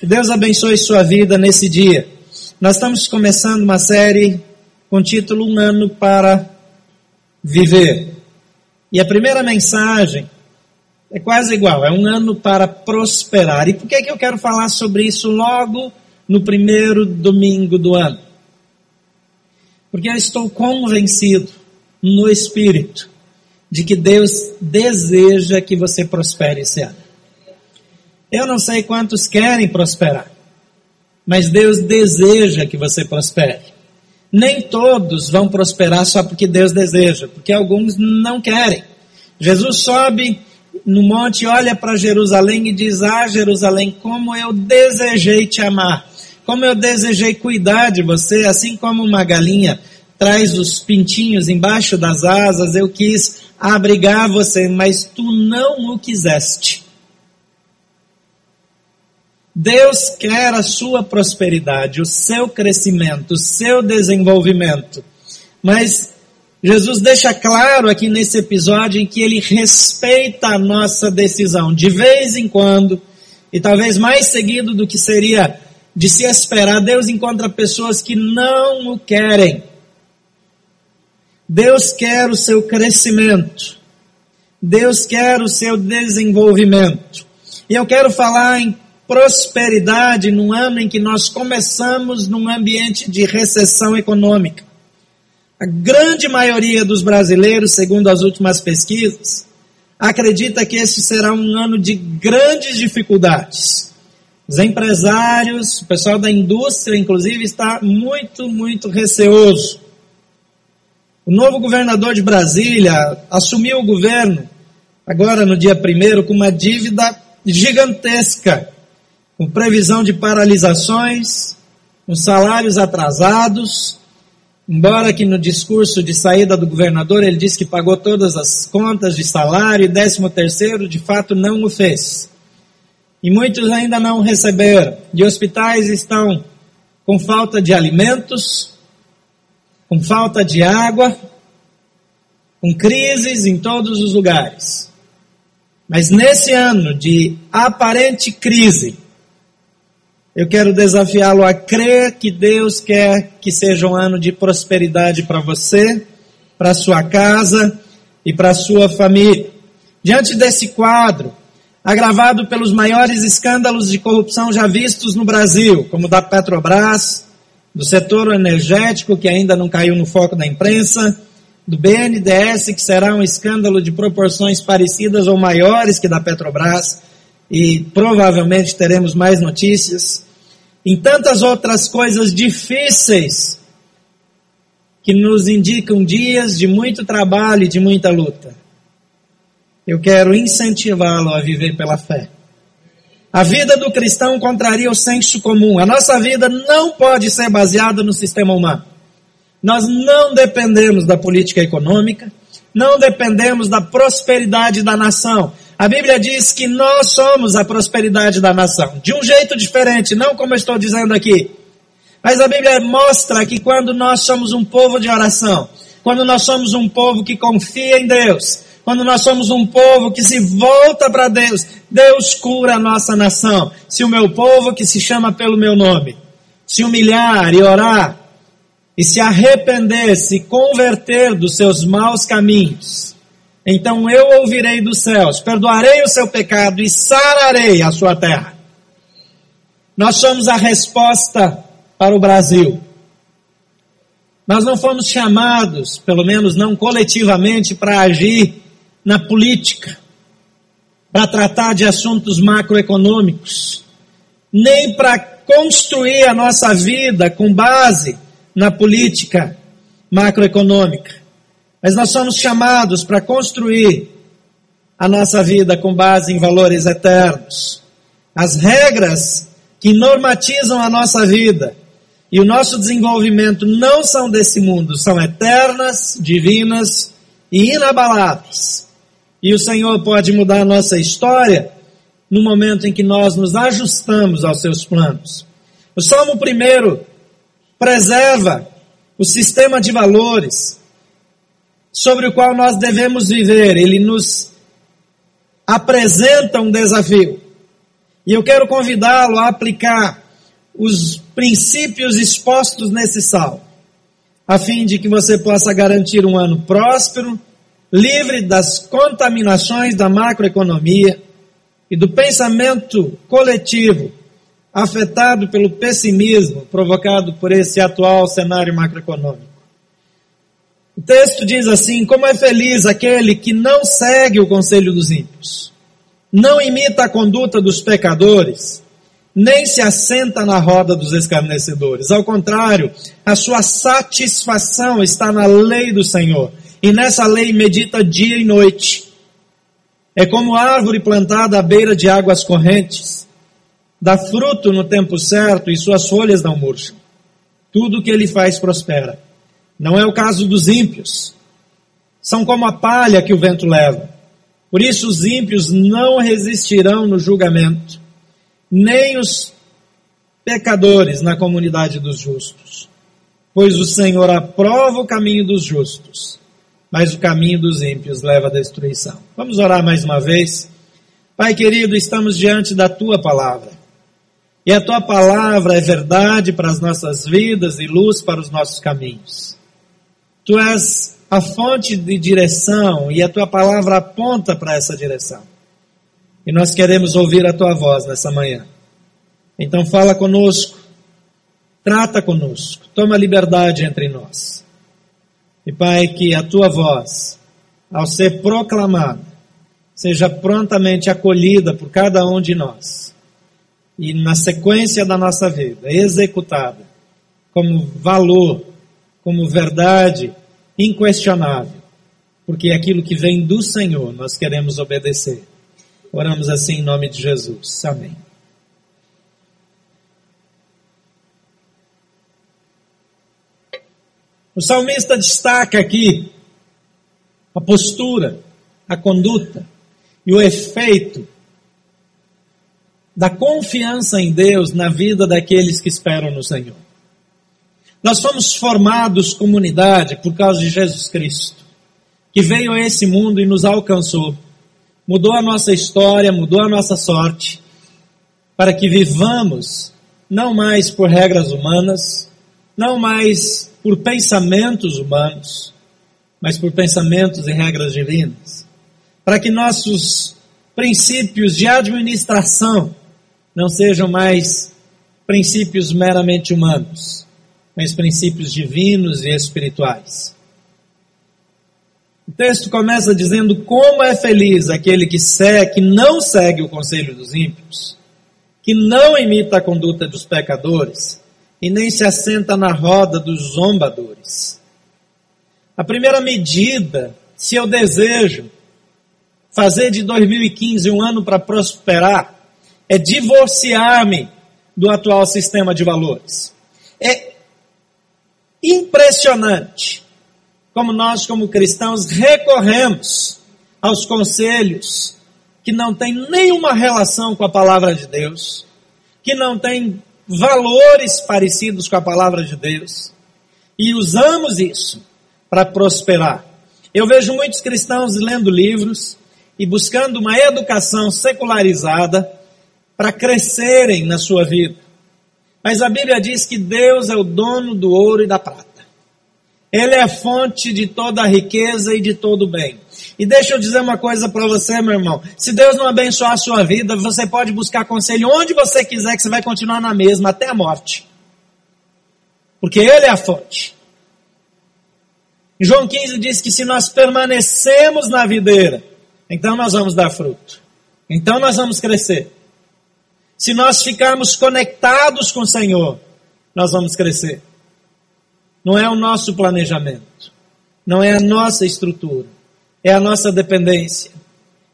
Que Deus abençoe sua vida nesse dia. Nós estamos começando uma série com o título Um Ano para Viver. E a primeira mensagem é quase igual, é um ano para prosperar. E por que, que eu quero falar sobre isso logo no primeiro domingo do ano? Porque eu estou convencido no Espírito de que Deus deseja que você prospere esse ano. Eu não sei quantos querem prosperar, mas Deus deseja que você prospere. Nem todos vão prosperar só porque Deus deseja, porque alguns não querem. Jesus sobe no monte, olha para Jerusalém e diz: Ah, Jerusalém, como eu desejei te amar, como eu desejei cuidar de você, assim como uma galinha traz os pintinhos embaixo das asas, eu quis abrigar você, mas tu não o quiseste. Deus quer a sua prosperidade, o seu crescimento, o seu desenvolvimento. Mas Jesus deixa claro aqui nesse episódio em que ele respeita a nossa decisão. De vez em quando, e talvez mais seguido do que seria de se esperar, Deus encontra pessoas que não o querem. Deus quer o seu crescimento. Deus quer o seu desenvolvimento. E eu quero falar em prosperidade num ano em que nós começamos num ambiente de recessão econômica. A grande maioria dos brasileiros, segundo as últimas pesquisas, acredita que este será um ano de grandes dificuldades. Os empresários, o pessoal da indústria, inclusive, está muito, muito receoso. O novo governador de Brasília assumiu o governo, agora no dia primeiro, com uma dívida gigantesca com previsão de paralisações, com salários atrasados, embora que no discurso de saída do governador ele disse que pagou todas as contas de salário e décimo terceiro, de fato não o fez. E muitos ainda não receberam. E hospitais estão com falta de alimentos, com falta de água, com crises em todos os lugares. Mas nesse ano de aparente crise, eu quero desafiá-lo a crer que Deus quer que seja um ano de prosperidade para você, para sua casa e para sua família. Diante desse quadro, agravado pelos maiores escândalos de corrupção já vistos no Brasil, como da Petrobras, do setor energético, que ainda não caiu no foco da imprensa, do BNDES, que será um escândalo de proporções parecidas ou maiores que da Petrobras, e provavelmente teremos mais notícias, em tantas outras coisas difíceis que nos indicam dias de muito trabalho e de muita luta. Eu quero incentivá-lo a viver pela fé. A vida do cristão contraria o senso comum. A nossa vida não pode ser baseada no sistema humano. Nós não dependemos da política econômica, não dependemos da prosperidade da nação. A Bíblia diz que nós somos a prosperidade da nação, de um jeito diferente, não como eu estou dizendo aqui. Mas a Bíblia mostra que quando nós somos um povo de oração, quando nós somos um povo que confia em Deus, quando nós somos um povo que se volta para Deus, Deus cura a nossa nação. Se o meu povo que se chama pelo meu nome, se humilhar e orar, e se arrepender, se converter dos seus maus caminhos, então eu ouvirei dos céus, perdoarei o seu pecado e sararei a sua terra. Nós somos a resposta para o Brasil. Nós não fomos chamados, pelo menos não coletivamente, para agir na política, para tratar de assuntos macroeconômicos, nem para construir a nossa vida com base na política macroeconômica. Mas nós somos chamados para construir a nossa vida com base em valores eternos. As regras que normatizam a nossa vida e o nosso desenvolvimento não são desse mundo, são eternas, divinas e inabaláveis. E o Senhor pode mudar a nossa história no momento em que nós nos ajustamos aos seus planos. O Salmo primeiro preserva o sistema de valores sobre o qual nós devemos viver. Ele nos apresenta um desafio. E eu quero convidá-lo a aplicar os princípios expostos nesse salmo, a fim de que você possa garantir um ano próspero, livre das contaminações da macroeconomia e do pensamento coletivo afetado pelo pessimismo provocado por esse atual cenário macroeconômico. O texto diz assim: Como é feliz aquele que não segue o conselho dos ímpios, não imita a conduta dos pecadores, nem se assenta na roda dos escarnecedores. Ao contrário, a sua satisfação está na lei do Senhor, e nessa lei medita dia e noite. É como árvore plantada à beira de águas correntes, dá fruto no tempo certo e suas folhas não murcham. Tudo que ele faz prospera. Não é o caso dos ímpios. São como a palha que o vento leva. Por isso os ímpios não resistirão no julgamento, nem os pecadores na comunidade dos justos. Pois o Senhor aprova o caminho dos justos, mas o caminho dos ímpios leva à destruição. Vamos orar mais uma vez. Pai querido, estamos diante da tua palavra. E a tua palavra é verdade para as nossas vidas e luz para os nossos caminhos. Tu és a fonte de direção e a tua palavra aponta para essa direção. E nós queremos ouvir a tua voz nessa manhã. Então fala conosco, trata conosco, toma liberdade entre nós. E Pai, que a tua voz, ao ser proclamada, seja prontamente acolhida por cada um de nós. E na sequência da nossa vida, executada como valor, como verdade inquestionável, porque é aquilo que vem do Senhor nós queremos obedecer. Oramos assim em nome de Jesus. Amém. O salmista destaca aqui a postura, a conduta e o efeito da confiança em Deus na vida daqueles que esperam no Senhor. Nós fomos formados comunidade por causa de Jesus Cristo, que veio a esse mundo e nos alcançou, mudou a nossa história, mudou a nossa sorte, para que vivamos não mais por regras humanas, não mais por pensamentos humanos, mas por pensamentos e regras divinas, para que nossos princípios de administração não sejam mais princípios meramente humanos, mas princípios divinos e espirituais. O texto começa dizendo como é feliz aquele que, segue, que não segue o conselho dos ímpios, que não imita a conduta dos pecadores e nem se assenta na roda dos zombadores. A primeira medida, se eu desejo fazer de 2015 um ano para prosperar, é divorciar-me do atual sistema de valores. É impressionante como nós, como cristãos, recorremos aos conselhos que não têm nenhuma relação com a palavra de Deus, que não têm valores parecidos com a palavra de Deus, e usamos isso para prosperar. Eu vejo muitos cristãos lendo livros e buscando uma educação secularizada para crescerem na sua vida. Mas a Bíblia diz que Deus é o dono do ouro e da prata. Ele é a fonte de toda a riqueza e de todo o bem. E deixa eu dizer uma coisa para você, meu irmão. Se Deus não abençoar a sua vida, você pode buscar conselho onde você quiser, que você vai continuar na mesma até a morte. Porque Ele é a fonte. João 15 diz que se nós permanecemos na videira, então nós vamos dar fruto. Então nós vamos crescer. Se nós ficarmos conectados com o Senhor, nós vamos crescer. Não é o nosso planejamento, não é a nossa estrutura, é a nossa dependência.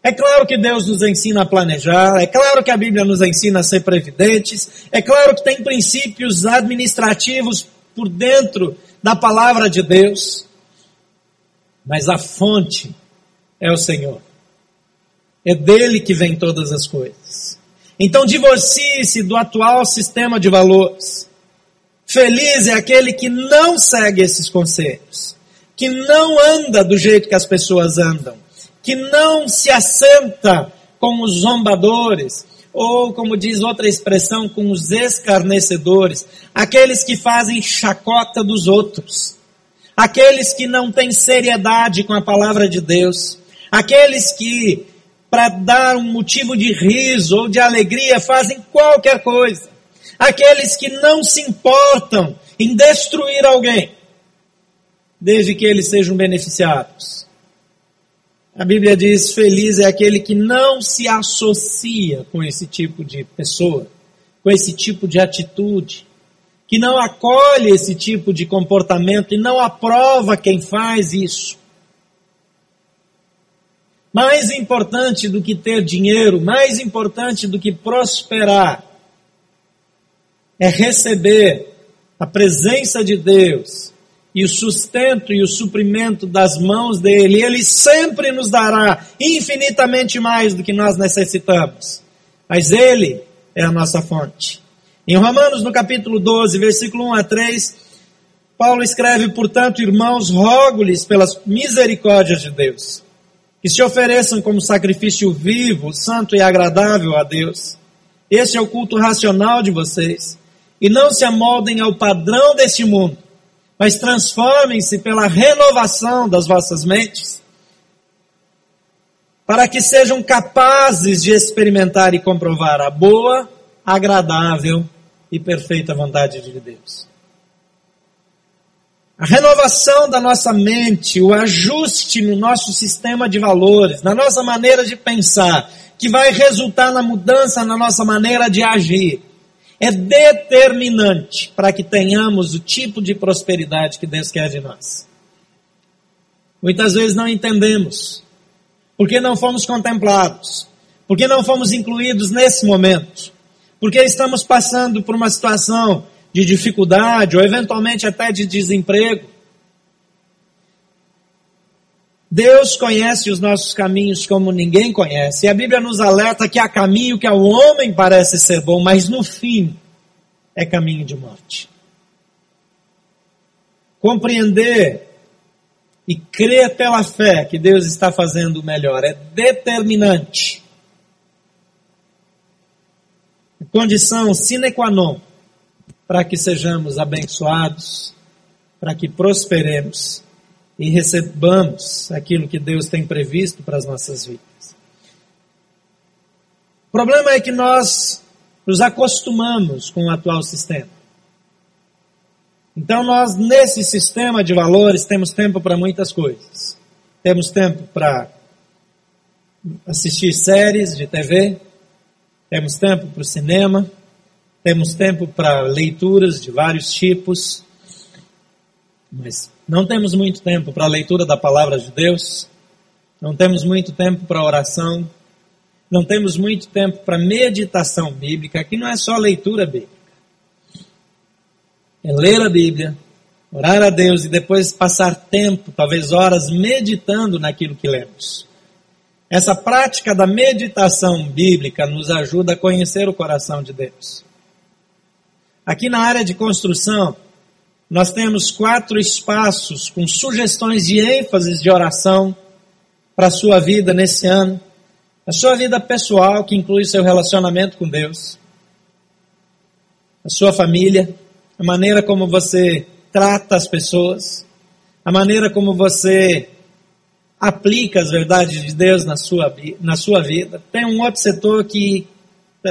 É claro que Deus nos ensina a planejar, é claro que a Bíblia nos ensina a ser previdentes, é claro que tem princípios administrativos por dentro da palavra de Deus, mas a fonte é o Senhor. É dele que vem todas as coisas. Então divorcie-se do atual sistema de valores. Feliz é aquele que não segue esses conselhos, que não anda do jeito que as pessoas andam, que não se assenta com os zombadores ou como diz outra expressão, com os escarnecedores, aqueles que fazem chacota dos outros, aqueles que não têm seriedade com a palavra de Deus, aqueles que, para dar um motivo de riso ou de alegria, fazem qualquer coisa, aqueles que não se importam em destruir alguém, desde que eles sejam beneficiados. A Bíblia diz: feliz é aquele que não se associa com esse tipo de pessoa, com esse tipo de atitude, que não acolhe esse tipo de comportamento e não aprova quem faz isso. Mais importante do que ter dinheiro, mais importante do que prosperar, é receber a presença de Deus e o sustento e o suprimento das mãos dele, ele sempre nos dará infinitamente mais do que nós necessitamos. Mas ele é a nossa fonte. Em Romanos, no capítulo 12, versículo 1 a 3, Paulo escreve, portanto, irmãos, rogo-lhes pelas misericórdias de Deus, que se ofereçam como sacrifício vivo, santo e agradável a Deus. Esse é o culto racional de vocês. E não se amoldem ao padrão deste mundo, mas transformem-se pela renovação das vossas mentes, para que sejam capazes de experimentar e comprovar a boa, agradável e perfeita vontade de Deus. A renovação da nossa mente, o ajuste no nosso sistema de valores, na nossa maneira de pensar, que vai resultar na mudança na nossa maneira de agir é determinante para que tenhamos o tipo de prosperidade que Deus quer de nós. Muitas vezes não entendemos, porque não fomos contemplados, porque não fomos incluídos nesse momento, porque estamos passando por uma situação de dificuldade ou eventualmente até de desemprego. Deus conhece os nossos caminhos como ninguém conhece. E a Bíblia nos alerta que há caminho que ao homem parece ser bom, mas no fim é caminho de morte. Compreender e crer pela fé que Deus está fazendo o melhor é determinante. Condição sine qua non para que sejamos abençoados, para que prosperemos e recebamos aquilo que Deus tem previsto para as nossas vidas. O problema é que nós nos acostumamos com o atual sistema. Então nós, nesse sistema de valores, temos tempo para muitas coisas. Temos tempo para assistir séries de TV, temos tempo para o cinema, temos tempo para leituras de vários tipos, mas não temos muito tempo para a leitura da palavra de Deus, não temos muito tempo para oração, não temos muito tempo para meditação bíblica, que não é só leitura bíblica. É ler a Bíblia, orar a Deus e depois passar tempo, talvez horas, meditando naquilo que lemos. Essa prática da meditação bíblica nos ajuda a conhecer o coração de Deus. Aqui na área de construção, nós temos quatro espaços com sugestões de ênfase de oração para a sua vida nesse ano. A sua vida pessoal, que inclui seu relacionamento com Deus. A sua família, a maneira como você trata as pessoas, a maneira como você aplica as verdades de Deus na sua, na sua vida. Tem um outro setor que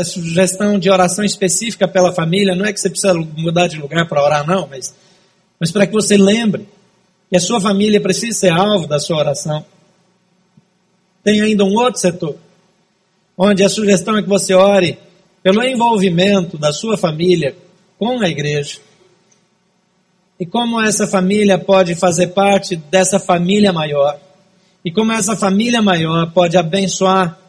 sugestão de oração específica pela família, não é que você precisa mudar de lugar para orar, não, mas mas para que você lembre que a sua família precisa ser alvo da sua oração. Tem ainda um outro setor, onde a sugestão é que você ore pelo envolvimento da sua família com a igreja. E como essa família pode fazer parte dessa família maior. E como essa família maior pode abençoar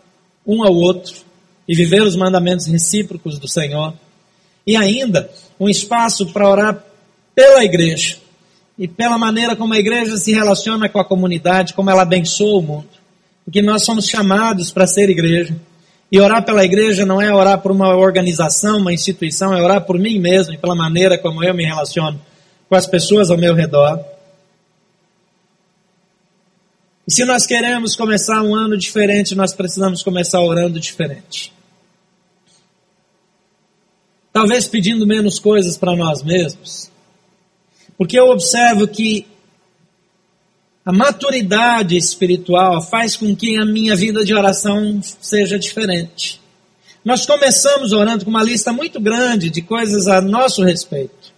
um ao outro e viver os mandamentos recíprocos do Senhor. E ainda um espaço para orar pela igreja e pela maneira como a igreja se relaciona com a comunidade, como ela abençoa o mundo. Porque nós somos chamados para ser igreja. E orar pela igreja não é orar por uma organização, uma instituição, é orar por mim mesmo e pela maneira como eu me relaciono com as pessoas ao meu redor. E se nós queremos começar um ano diferente, nós precisamos começar orando diferente. Talvez pedindo menos coisas para nós mesmos. Porque eu observo que a maturidade espiritual faz com que a minha vida de oração seja diferente. Nós começamos orando com uma lista muito grande de coisas a nosso respeito.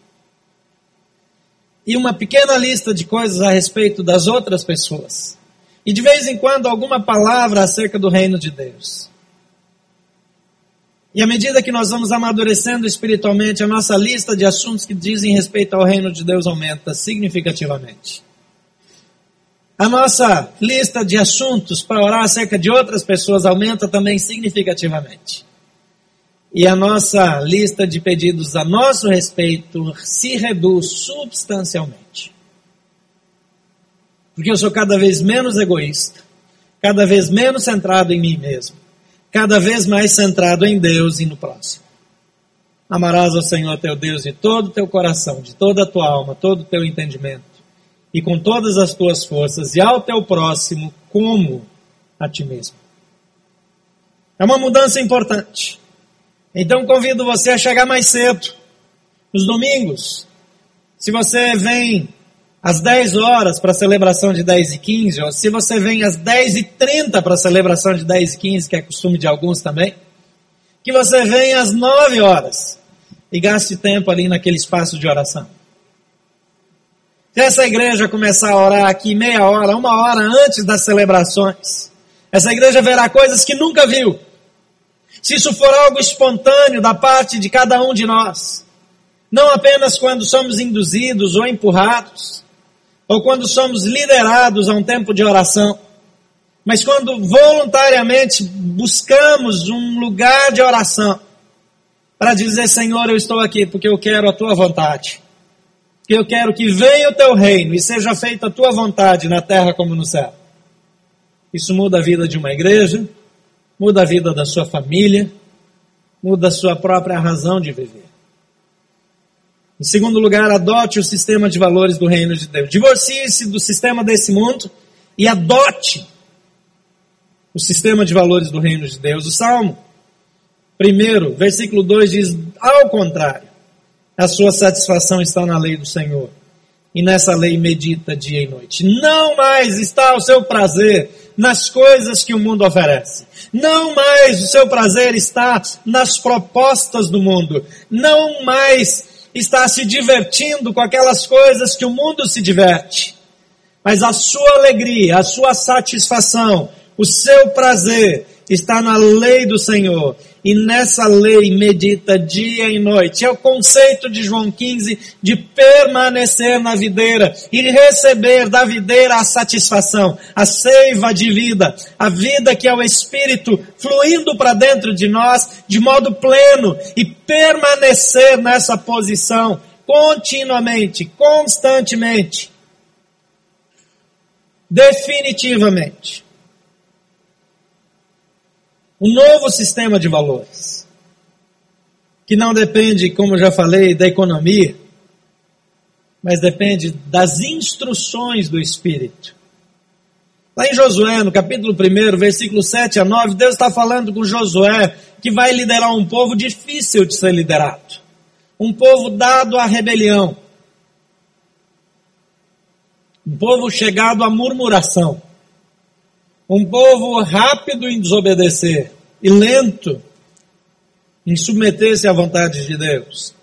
E uma pequena lista de coisas a respeito das outras pessoas. E de vez em quando alguma palavra acerca do reino de Deus. E à medida que nós vamos amadurecendo espiritualmente, a nossa lista de assuntos que dizem respeito ao reino de Deus aumenta significativamente. A nossa lista de assuntos para orar acerca de outras pessoas aumenta também significativamente. E a nossa lista de pedidos a nosso respeito se reduz substancialmente. Porque eu sou cada vez menos egoísta, cada vez menos centrado em mim mesmo cada vez mais centrado em Deus e no próximo. Amarás ao Senhor teu Deus de todo o teu coração, de toda a tua alma, todo o teu entendimento, e com todas as tuas forças, e ao teu próximo como a ti mesmo. É uma mudança importante. Então convido você a chegar mais cedo, nos domingos. Se você vem às 10 horas para a celebração de 10 e 15, ou se você vem às 10 e 30 para a celebração de 10 e 15, que é costume de alguns também, que você venha às 9 horas e gaste tempo ali naquele espaço de oração. Se essa igreja começar a orar aqui meia hora, uma hora antes das celebrações, essa igreja verá coisas que nunca viu. Se isso for algo espontâneo da parte de cada um de nós, não apenas quando somos induzidos ou empurrados, ou quando somos liderados a um tempo de oração, mas quando voluntariamente buscamos um lugar de oração para dizer: Senhor, eu estou aqui porque eu quero a tua vontade, que eu quero que venha o teu reino e seja feita a tua vontade na terra como no céu. Isso muda a vida de uma igreja, muda a vida da sua família, muda a sua própria razão de viver. Em segundo lugar, adote o sistema de valores do reino de Deus. Divorcie-se do sistema desse mundo e adote o sistema de valores do reino de Deus. O Salmo, primeiro, versículo 2 diz: ao contrário, a sua satisfação está na lei do Senhor. E nessa lei medita dia e noite. Não mais está o seu prazer nas coisas que o mundo oferece. Não mais o seu prazer está nas propostas do mundo. Não mais está se divertindo com aquelas coisas que o mundo se diverte. Mas a sua alegria, a sua satisfação, o seu prazer está na lei do Senhor e nessa lei medita dia e noite. É o conceito de João 15 de permanecer na videira e receber da videira a satisfação, a seiva de vida, a vida que é o Espírito fluindo para dentro de nós de modo pleno e permanecer nessa posição continuamente, constantemente, definitivamente um novo sistema de valores, que não depende, como já falei, da economia, mas depende das instruções do Espírito. Lá em Josué, no capítulo 1, versículo 7 a 9, Deus está falando com Josué que vai liderar um povo difícil de ser liderado. Um povo dado à rebelião. Um povo chegado à murmuração. Um povo rápido em desobedecer e lento em submeter-se à vontade de Deus.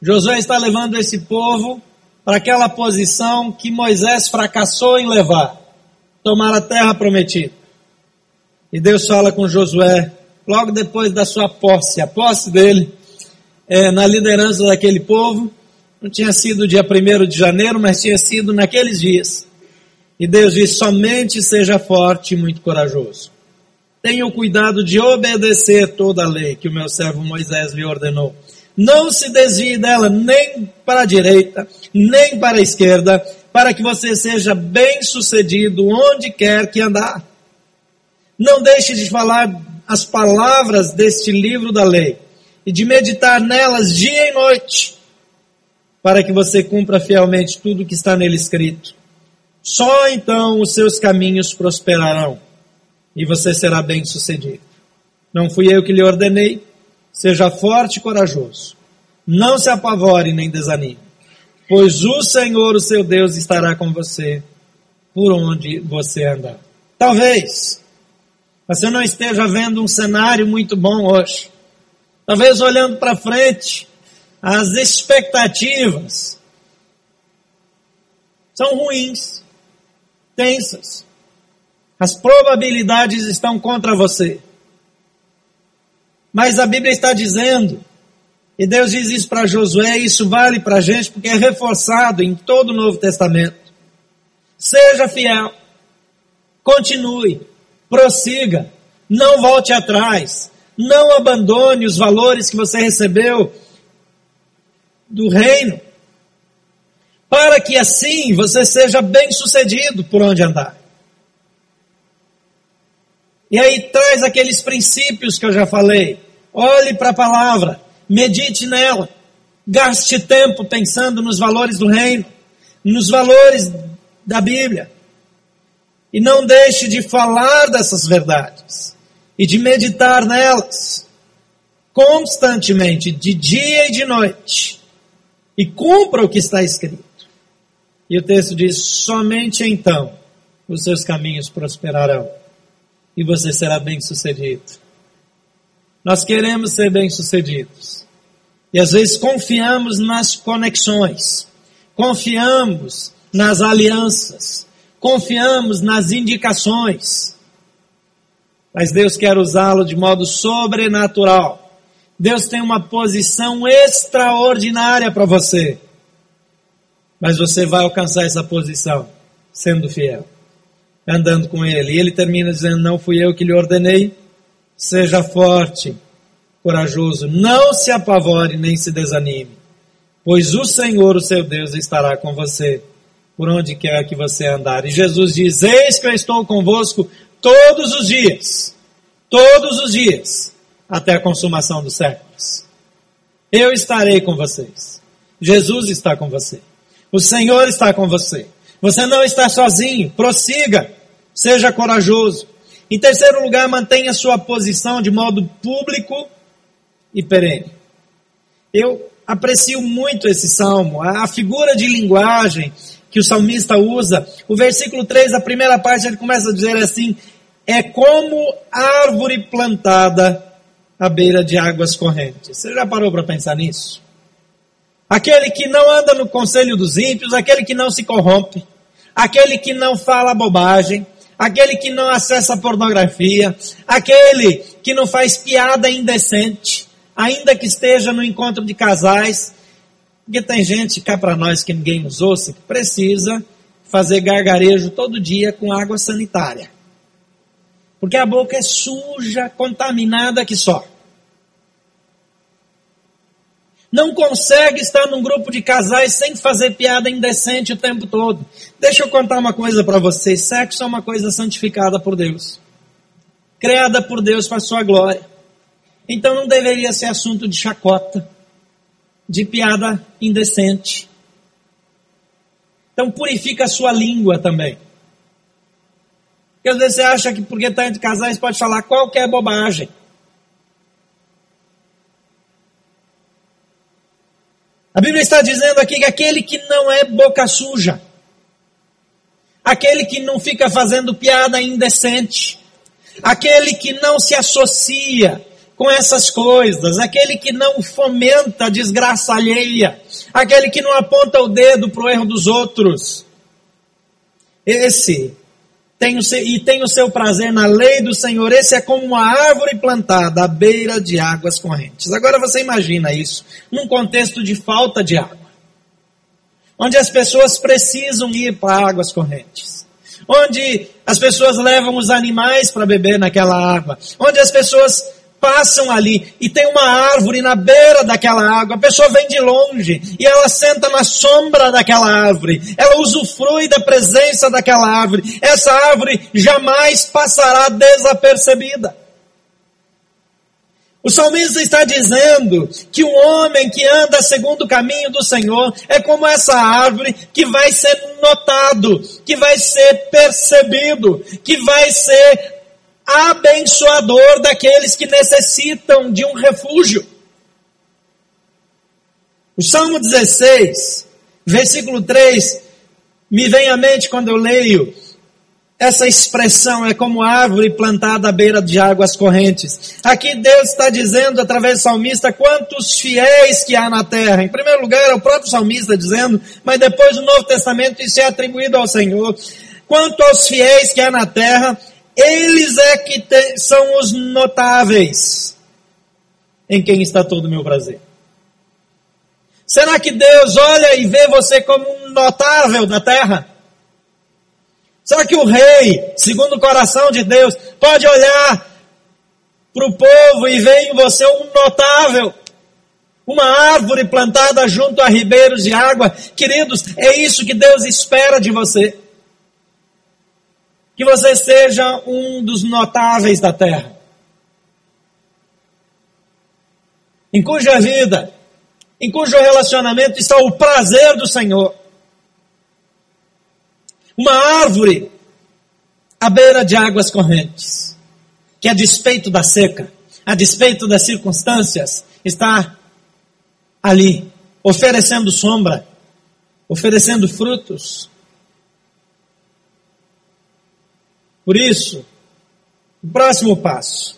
Josué está levando esse povo para aquela posição que Moisés fracassou em levar, tomar a terra prometida. E Deus fala com Josué logo depois da sua posse, a posse dele é, na liderança daquele povo, não tinha sido dia 1 de janeiro, mas tinha sido naqueles dias. E Deus diz: somente seja forte e muito corajoso. Tenha o cuidado de obedecer toda a lei que o meu servo Moisés lhe ordenou. Não se desvie dela nem para a direita, nem para a esquerda, para que você seja bem sucedido onde quer que andar. Não deixe de falar as palavras deste livro da lei e de meditar nelas dia e noite, para que você cumpra fielmente tudo que está nele escrito. Só então os seus caminhos prosperarão e você será bem sucedido. Não fui eu que lhe ordenei, Seja forte e corajoso. Não se apavore nem desanime, pois o Senhor, o seu Deus, estará com você por onde você andar. Talvez você não esteja vendo um cenário muito bom hoje. Talvez olhando para frente, as expectativas são ruins, tensas. As probabilidades estão contra você. Mas a Bíblia está dizendo, e Deus diz isso para Josué, e isso vale para a gente, porque é reforçado em todo o Novo Testamento. Seja fiel, continue, prossiga, não volte atrás, não abandone os valores que você recebeu do reino, para que assim você seja bem sucedido por onde andar. E aí traz aqueles princípios que eu já falei. Olhe para a palavra, medite nela, gaste tempo pensando nos valores do reino, nos valores da Bíblia. E não deixe de falar dessas verdades e de meditar nelas constantemente, de dia e de noite. E cumpra o que está escrito. E o texto diz: somente então os seus caminhos prosperarão e você será bem-sucedido. Nós queremos ser bem-sucedidos. E às vezes confiamos nas conexões, confiamos nas alianças, confiamos nas indicações. Mas Deus quer usá-lo de modo sobrenatural. Deus tem uma posição extraordinária para você. Mas você vai alcançar essa posição sendo fiel andando com ele. E ele termina dizendo: Não fui eu que lhe ordenei, seja forte, corajoso, não se apavore nem se desanime, pois o Senhor, o seu Deus, estará com você por onde quer que você andar. E Jesus diz: Eis que eu estou convosco todos os dias, todos os dias, até a consumação dos séculos. Eu estarei com vocês. Jesus está com você. O Senhor está com você. Você não está sozinho, prossiga, seja corajoso. Em terceiro lugar, mantenha sua posição de modo público e perene. Eu aprecio muito esse salmo, a figura de linguagem que o salmista usa. O versículo 3, a primeira parte, ele começa a dizer assim: é como árvore plantada à beira de águas correntes. Você já parou para pensar nisso? Aquele que não anda no conselho dos ímpios, aquele que não se corrompe, aquele que não fala bobagem, aquele que não acessa pornografia, aquele que não faz piada indecente, ainda que esteja no encontro de casais, porque tem gente cá para nós que ninguém nos ouça, que precisa fazer gargarejo todo dia com água sanitária. Porque a boca é suja, contaminada que só. Não consegue estar num grupo de casais sem fazer piada indecente o tempo todo. Deixa eu contar uma coisa para vocês: sexo é uma coisa santificada por Deus, criada por Deus para sua glória. Então não deveria ser assunto de chacota, de piada indecente. Então purifica a sua língua também. Porque às vezes você acha que porque está entre casais pode falar qualquer bobagem. A Bíblia está dizendo aqui que aquele que não é boca suja, aquele que não fica fazendo piada indecente, aquele que não se associa com essas coisas, aquele que não fomenta a desgraça alheia, aquele que não aponta o dedo para o erro dos outros, esse tem o seu, e tem o seu prazer na lei do Senhor. Esse é como uma árvore plantada à beira de águas correntes. Agora você imagina isso num contexto de falta de água, onde as pessoas precisam ir para águas correntes, onde as pessoas levam os animais para beber naquela água, onde as pessoas passam ali e tem uma árvore na beira daquela água, a pessoa vem de longe e ela senta na sombra daquela árvore, ela usufrui da presença daquela árvore, essa árvore jamais passará desapercebida. O salmista está dizendo que o homem que anda segundo o caminho do Senhor é como essa árvore que vai ser notado, que vai ser percebido, que vai ser abençoador daqueles que necessitam de um refúgio. O Salmo 16, versículo 3, me vem à mente quando eu leio essa expressão é como árvore plantada à beira de águas correntes. Aqui Deus está dizendo através do salmista quantos fiéis que há na terra. Em primeiro lugar, é o próprio salmista dizendo, mas depois do Novo Testamento isso é atribuído ao Senhor. Quanto aos fiéis que há na terra, eles é que te, são os notáveis em quem está todo o meu prazer. Será que Deus olha e vê você como um notável da terra? Será que o rei, segundo o coração de Deus, pode olhar para o povo e ver em você um notável? Uma árvore plantada junto a ribeiros de água. Queridos, é isso que Deus espera de você. Que você seja um dos notáveis da terra. Em cuja vida, em cujo relacionamento está o prazer do Senhor. Uma árvore à beira de águas correntes, que a despeito da seca, a despeito das circunstâncias, está ali, oferecendo sombra, oferecendo frutos. Por isso, o próximo passo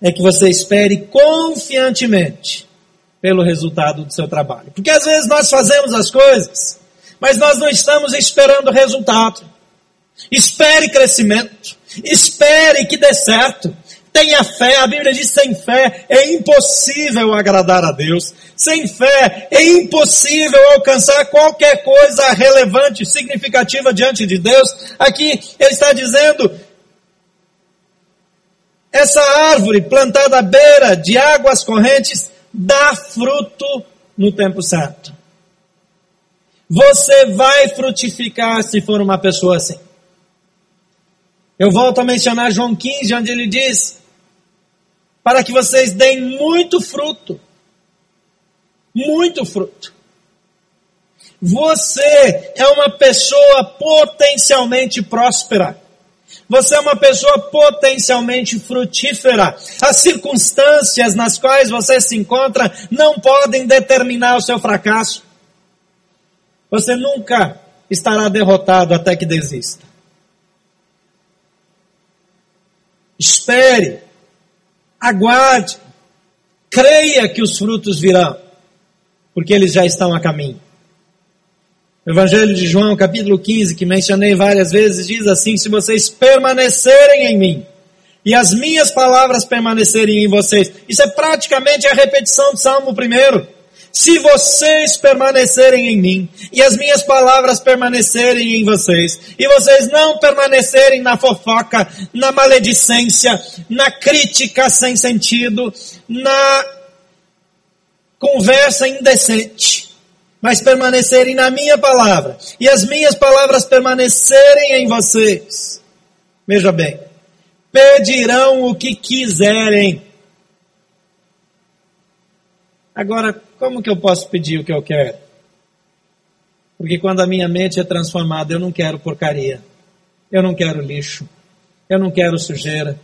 é que você espere confiantemente pelo resultado do seu trabalho. Porque às vezes nós fazemos as coisas mas nós não estamos esperando resultado. Espere crescimento. Espere que dê certo. Tenha fé. A Bíblia diz: sem fé é impossível agradar a Deus. Sem fé é impossível alcançar qualquer coisa relevante, significativa diante de Deus. Aqui ele está dizendo: essa árvore plantada à beira de águas correntes dá fruto no tempo certo. Você vai frutificar se for uma pessoa assim. Eu volto a mencionar João 15, onde ele diz: para que vocês deem muito fruto. Muito fruto. Você é uma pessoa potencialmente próspera. Você é uma pessoa potencialmente frutífera. As circunstâncias nas quais você se encontra não podem determinar o seu fracasso. Você nunca estará derrotado até que desista. Espere, aguarde, creia que os frutos virão, porque eles já estão a caminho. O Evangelho de João, capítulo 15, que mencionei várias vezes, diz assim: Se vocês permanecerem em mim, e as minhas palavras permanecerem em vocês. Isso é praticamente a repetição do Salmo 1. Se vocês permanecerem em mim e as minhas palavras permanecerem em vocês, e vocês não permanecerem na fofoca, na maledicência, na crítica sem sentido, na conversa indecente, mas permanecerem na minha palavra e as minhas palavras permanecerem em vocês, veja bem, pedirão o que quiserem. Agora, como que eu posso pedir o que eu quero? Porque quando a minha mente é transformada, eu não quero porcaria, eu não quero lixo, eu não quero sujeira,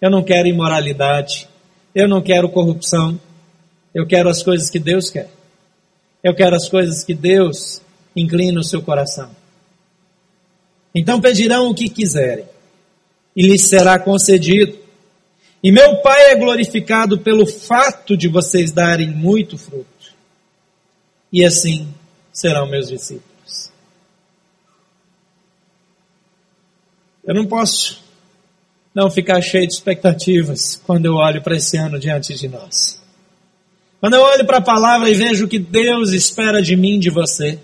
eu não quero imoralidade, eu não quero corrupção, eu quero as coisas que Deus quer. Eu quero as coisas que Deus inclina o seu coração. Então pedirão o que quiserem, e lhes será concedido. E meu Pai é glorificado pelo fato de vocês darem muito fruto e assim serão meus discípulos. Eu não posso não ficar cheio de expectativas quando eu olho para esse ano diante de nós. Quando eu olho para a palavra e vejo o que Deus espera de mim, de você.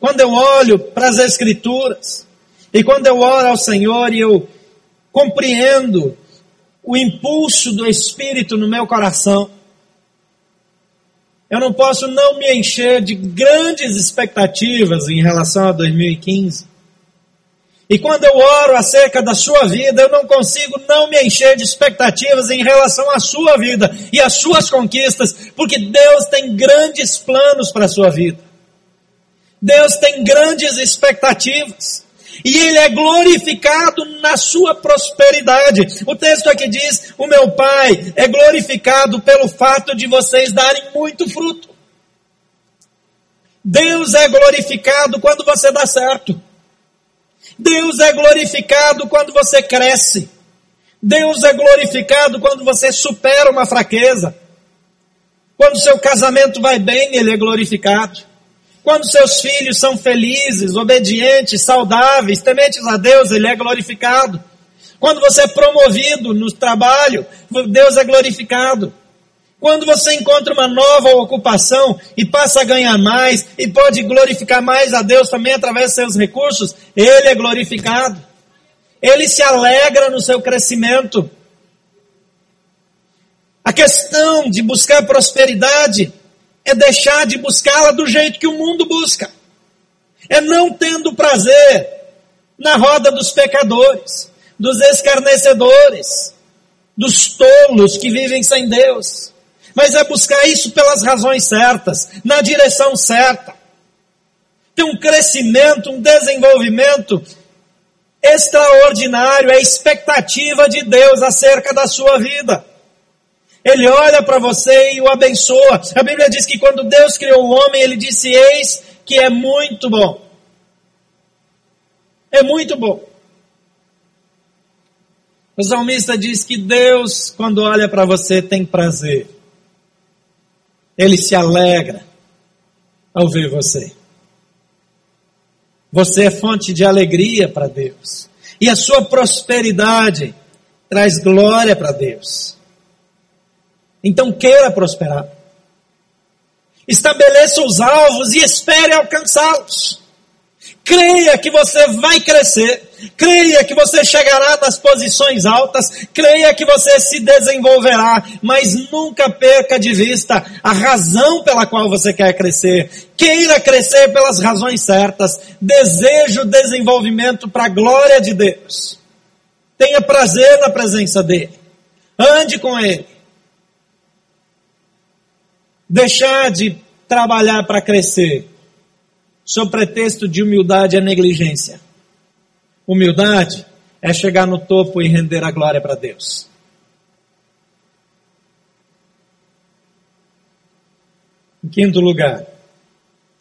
Quando eu olho para as Escrituras e quando eu oro ao Senhor e eu compreendo o impulso do Espírito no meu coração, eu não posso não me encher de grandes expectativas em relação a 2015. E quando eu oro acerca da sua vida, eu não consigo não me encher de expectativas em relação à sua vida e às suas conquistas, porque Deus tem grandes planos para a sua vida. Deus tem grandes expectativas. E ele é glorificado na sua prosperidade. O texto aqui diz: O meu Pai é glorificado pelo fato de vocês darem muito fruto. Deus é glorificado quando você dá certo. Deus é glorificado quando você cresce. Deus é glorificado quando você supera uma fraqueza. Quando seu casamento vai bem, ele é glorificado. Quando seus filhos são felizes, obedientes, saudáveis, tementes a Deus, ele é glorificado. Quando você é promovido no trabalho, Deus é glorificado. Quando você encontra uma nova ocupação e passa a ganhar mais e pode glorificar mais a Deus também através dos seus recursos, Ele é glorificado. Ele se alegra no seu crescimento. A questão de buscar prosperidade é deixar de buscá-la do jeito que o mundo busca. É não tendo prazer na roda dos pecadores, dos escarnecedores, dos tolos que vivem sem Deus mas é buscar isso pelas razões certas, na direção certa. Tem um crescimento, um desenvolvimento extraordinário, é a expectativa de Deus acerca da sua vida. Ele olha para você e o abençoa. A Bíblia diz que quando Deus criou o homem, ele disse: Eis que é muito bom. É muito bom. O salmista diz que Deus, quando olha para você, tem prazer. Ele se alegra ao ver você. Você é fonte de alegria para Deus. E a sua prosperidade traz glória para Deus. Então queira prosperar. Estabeleça os alvos e espere alcançá-los. Creia que você vai crescer. Creia que você chegará nas posições altas. Creia que você se desenvolverá. Mas nunca perca de vista a razão pela qual você quer crescer. Queira crescer pelas razões certas. Deseje o desenvolvimento para a glória de Deus. Tenha prazer na presença dEle. Ande com Ele. Deixar de trabalhar para crescer sob pretexto de humildade é negligência. Humildade é chegar no topo e render a glória para Deus. Em quinto lugar,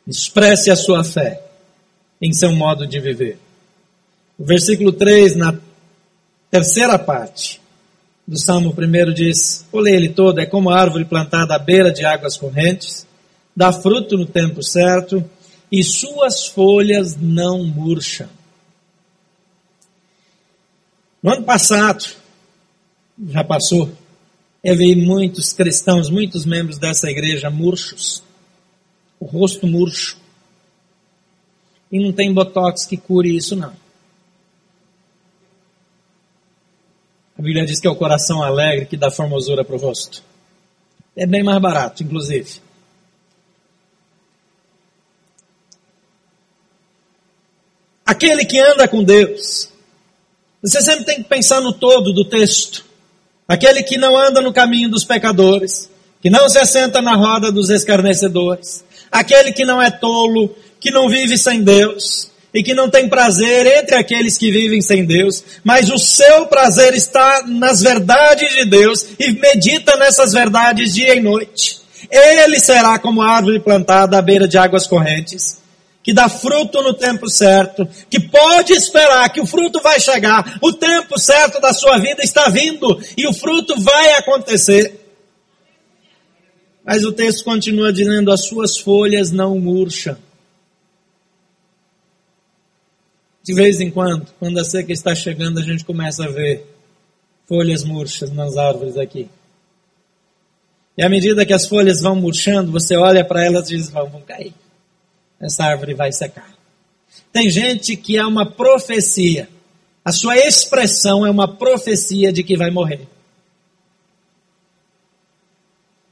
expresse a sua fé em seu modo de viver. O versículo 3, na terceira parte do Salmo 1 diz: Vou ler ele todo, é como árvore plantada à beira de águas correntes, dá fruto no tempo certo, e suas folhas não murcham. No ano passado, já passou, eu vi muitos cristãos, muitos membros dessa igreja murchos, o rosto murcho. E não tem botox que cure isso, não. A Bíblia diz que é o coração alegre que dá formosura para o rosto. É bem mais barato, inclusive. Aquele que anda com Deus. Você sempre tem que pensar no todo do texto. Aquele que não anda no caminho dos pecadores, que não se assenta na roda dos escarnecedores, aquele que não é tolo, que não vive sem Deus e que não tem prazer entre aqueles que vivem sem Deus, mas o seu prazer está nas verdades de Deus e medita nessas verdades dia e noite. Ele será como árvore plantada à beira de águas correntes, que dá fruto no tempo certo, que pode esperar que o fruto vai chegar, o tempo certo da sua vida está vindo e o fruto vai acontecer. Mas o texto continua dizendo: as suas folhas não murcham. De vez em quando, quando a seca está chegando, a gente começa a ver folhas murchas nas árvores aqui. E à medida que as folhas vão murchando, você olha para elas e diz: vão, vão cair essa árvore vai secar. Tem gente que é uma profecia. A sua expressão é uma profecia de que vai morrer.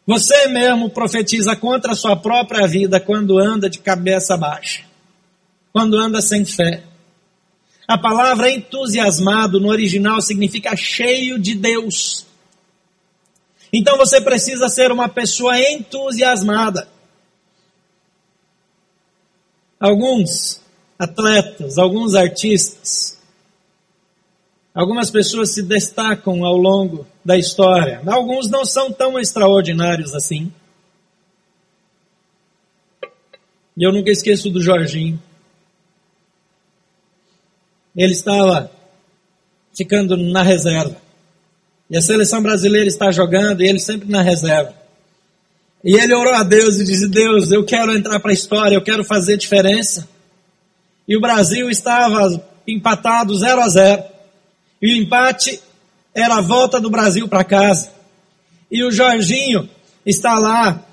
Você mesmo profetiza contra a sua própria vida quando anda de cabeça baixa, quando anda sem fé. A palavra entusiasmado no original significa cheio de Deus. Então você precisa ser uma pessoa entusiasmada. Alguns atletas, alguns artistas. Algumas pessoas se destacam ao longo da história. Alguns não são tão extraordinários assim. E eu nunca esqueço do Jorginho. Ele estava ficando na reserva. E a seleção brasileira está jogando e ele sempre na reserva. E ele orou a Deus e disse: Deus, eu quero entrar para a história, eu quero fazer diferença. E o Brasil estava empatado 0 a 0. E o empate era a volta do Brasil para casa. E o Jorginho está lá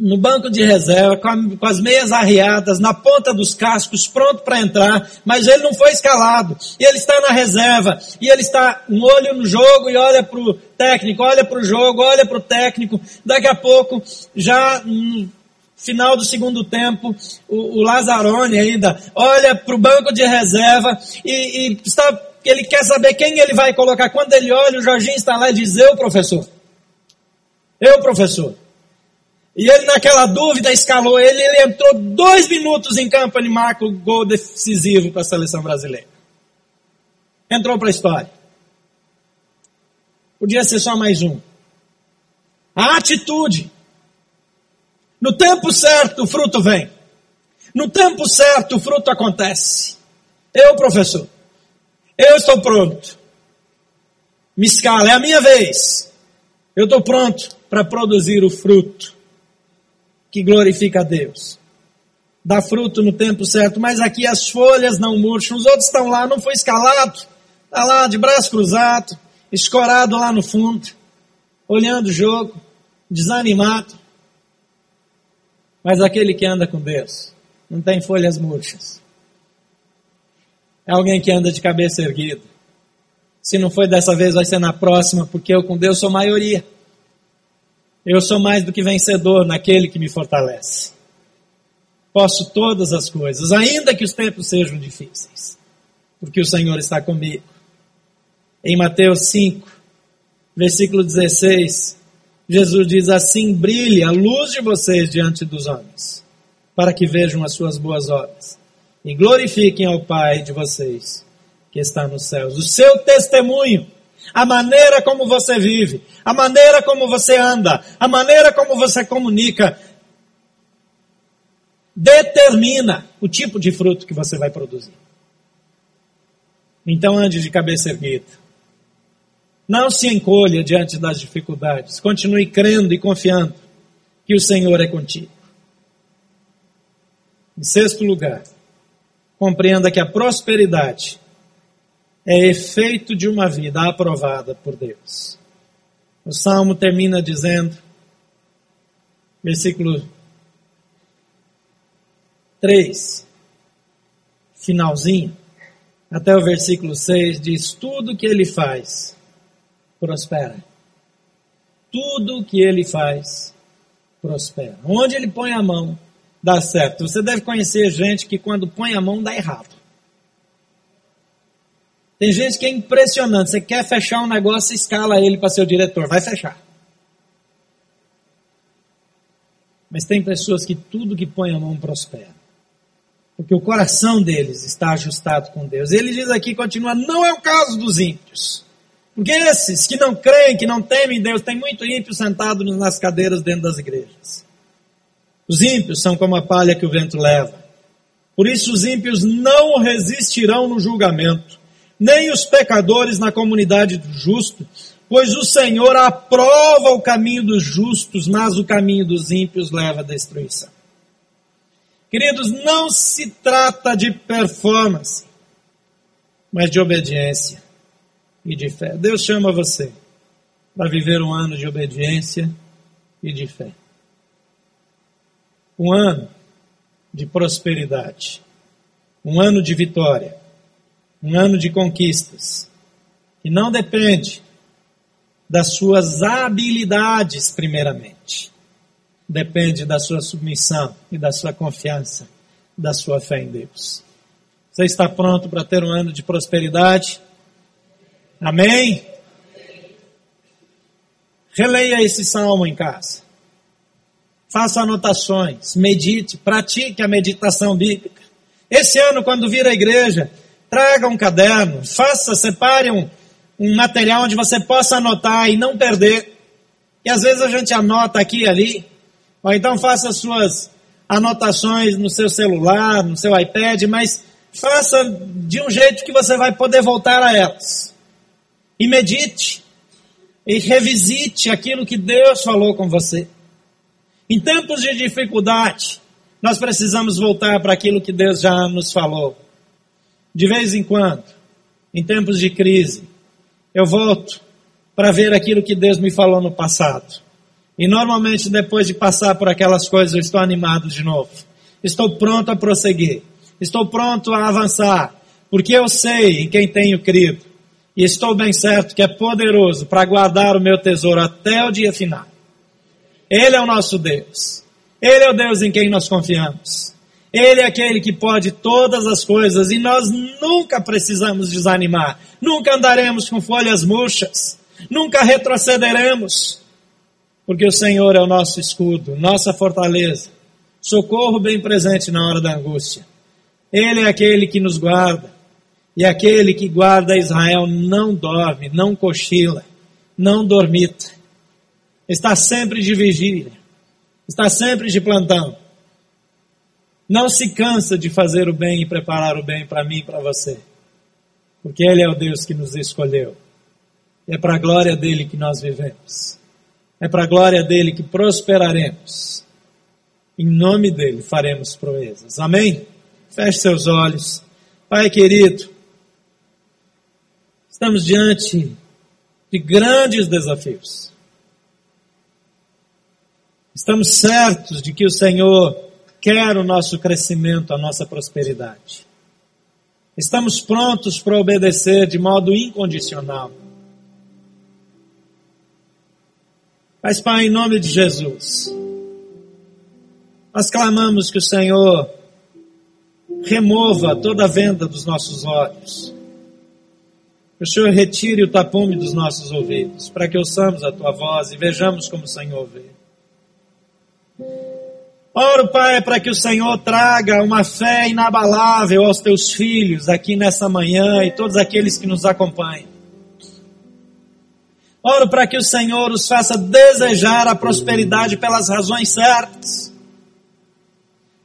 no banco de reserva, com, a, com, as meias arriadas, na ponta dos cascos, pronto para entrar, mas ele não foi escalado. E ele está na reserva, e ele está um olho no jogo e olha para o técnico, olha para o jogo, olha para o técnico. Daqui a pouco, já no final do segundo tempo, o, o Lazzaroni ainda olha para o banco de reserva e, e está, ele quer saber quem ele vai colocar. Quando ele olha, o Jorginho está lá e diz, eu professor. Eu professor. E ele, naquela dúvida, escalou ele. Ele entrou dois minutos em campo, ele marca o gol decisivo para a seleção brasileira. Entrou para a história. Podia ser só mais um. A atitude. No tempo certo, o fruto vem. No tempo certo, o fruto acontece. Eu, professor, eu estou pronto. Me escala, é a minha vez. Eu estou pronto para produzir o fruto que glorifica a Deus. Dá fruto no tempo certo, mas aqui as folhas não murcham, os outros estão lá, não foi escalado, está lá de braço cruzado, escorado lá no fundo, olhando o jogo, desanimado. Mas aquele que anda com Deus, não tem folhas murchas. É alguém que anda de cabeça erguida. Se não foi dessa vez, vai ser na próxima, porque eu com Deus sou maioria. Eu sou mais do que vencedor naquele que me fortalece. Posso todas as coisas, ainda que os tempos sejam difíceis, porque o Senhor está comigo. Em Mateus 5, versículo 16, Jesus diz assim: brilhe a luz de vocês diante dos homens, para que vejam as suas boas obras e glorifiquem ao Pai de vocês que está nos céus. O seu testemunho a maneira como você vive, a maneira como você anda, a maneira como você comunica, determina o tipo de fruto que você vai produzir. Então ande de cabeça erguida. Não se encolha diante das dificuldades. Continue crendo e confiando que o Senhor é contigo. Em sexto lugar, compreenda que a prosperidade é efeito de uma vida aprovada por Deus. O salmo termina dizendo, versículo 3, finalzinho, até o versículo 6, diz: Tudo que ele faz prospera. Tudo que ele faz prospera. Onde ele põe a mão, dá certo. Você deve conhecer gente que quando põe a mão dá errado. Tem gente que é impressionante. Você quer fechar um negócio, escala ele para ser o diretor. Vai fechar. Mas tem pessoas que tudo que põe a mão prospera. Porque o coração deles está ajustado com Deus. Ele diz aqui, continua, não é o caso dos ímpios. Porque esses que não creem, que não temem Deus, tem muito ímpio sentado nas cadeiras dentro das igrejas. Os ímpios são como a palha que o vento leva. Por isso os ímpios não resistirão no julgamento nem os pecadores na comunidade do justo, pois o Senhor aprova o caminho dos justos, mas o caminho dos ímpios leva à destruição. Queridos, não se trata de performance, mas de obediência e de fé. Deus chama você para viver um ano de obediência e de fé. Um ano de prosperidade. Um ano de vitória um ano de conquistas, que não depende das suas habilidades, primeiramente. Depende da sua submissão e da sua confiança, da sua fé em Deus. Você está pronto para ter um ano de prosperidade? Amém? Releia esse salmo em casa. Faça anotações, medite, pratique a meditação bíblica. Esse ano, quando vir à igreja, traga um caderno, faça, separe um, um material onde você possa anotar e não perder. E às vezes a gente anota aqui e ali, ou então faça suas anotações no seu celular, no seu iPad, mas faça de um jeito que você vai poder voltar a elas. E medite e revisite aquilo que Deus falou com você. Em tempos de dificuldade, nós precisamos voltar para aquilo que Deus já nos falou. De vez em quando, em tempos de crise, eu volto para ver aquilo que Deus me falou no passado. E normalmente, depois de passar por aquelas coisas, eu estou animado de novo. Estou pronto a prosseguir. Estou pronto a avançar. Porque eu sei em quem tenho crido. E estou bem certo que é poderoso para guardar o meu tesouro até o dia final. Ele é o nosso Deus. Ele é o Deus em quem nós confiamos. Ele é aquele que pode todas as coisas e nós nunca precisamos desanimar. Nunca andaremos com folhas murchas. Nunca retrocederemos. Porque o Senhor é o nosso escudo, nossa fortaleza. Socorro bem presente na hora da angústia. Ele é aquele que nos guarda. E aquele que guarda Israel não dorme, não cochila, não dormita. Está sempre de vigília. Está sempre de plantão. Não se cansa de fazer o bem e preparar o bem para mim e para você. Porque Ele é o Deus que nos escolheu. É para a glória dele que nós vivemos. É para a glória dele que prosperaremos. Em nome dele faremos proezas. Amém? Feche seus olhos. Pai querido, estamos diante de grandes desafios. Estamos certos de que o Senhor quer o nosso crescimento, a nossa prosperidade. Estamos prontos para obedecer de modo incondicional. Mas, Pai, em nome de Jesus, nós clamamos que o Senhor remova toda a venda dos nossos olhos. Que o Senhor retire o tapume dos nossos ouvidos, para que ouçamos a tua voz e vejamos como o Senhor vê. Oro, Pai, para que o Senhor traga uma fé inabalável aos teus filhos aqui nessa manhã e todos aqueles que nos acompanham. Oro para que o Senhor os faça desejar a prosperidade pelas razões certas.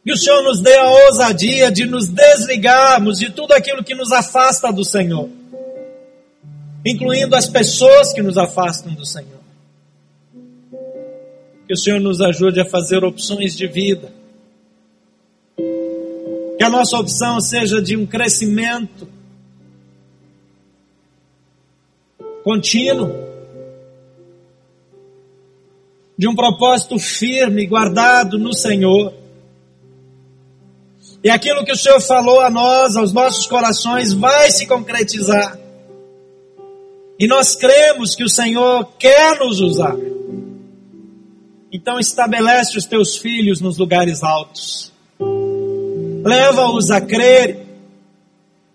Que o Senhor nos dê a ousadia de nos desligarmos de tudo aquilo que nos afasta do Senhor, incluindo as pessoas que nos afastam do Senhor. Que o Senhor nos ajude a fazer opções de vida. Que a nossa opção seja de um crescimento contínuo, de um propósito firme, guardado no Senhor. E aquilo que o Senhor falou a nós, aos nossos corações, vai se concretizar. E nós cremos que o Senhor quer nos usar. Então estabelece os teus filhos nos lugares altos. Leva-os a crer.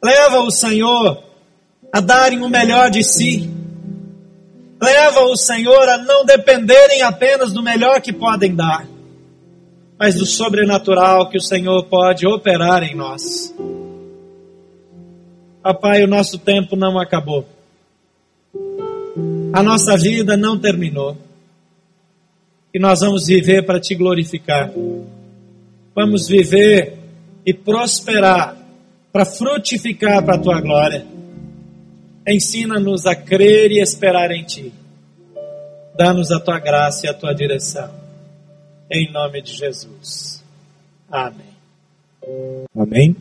Leva o Senhor a darem o melhor de si. Leva o Senhor a não dependerem apenas do melhor que podem dar, mas do sobrenatural que o Senhor pode operar em nós. Papai, o nosso tempo não acabou. A nossa vida não terminou e nós vamos viver para te glorificar. Vamos viver e prosperar para frutificar para a tua glória. Ensina-nos a crer e esperar em ti. Dá-nos a tua graça e a tua direção. Em nome de Jesus. Amém. Amém.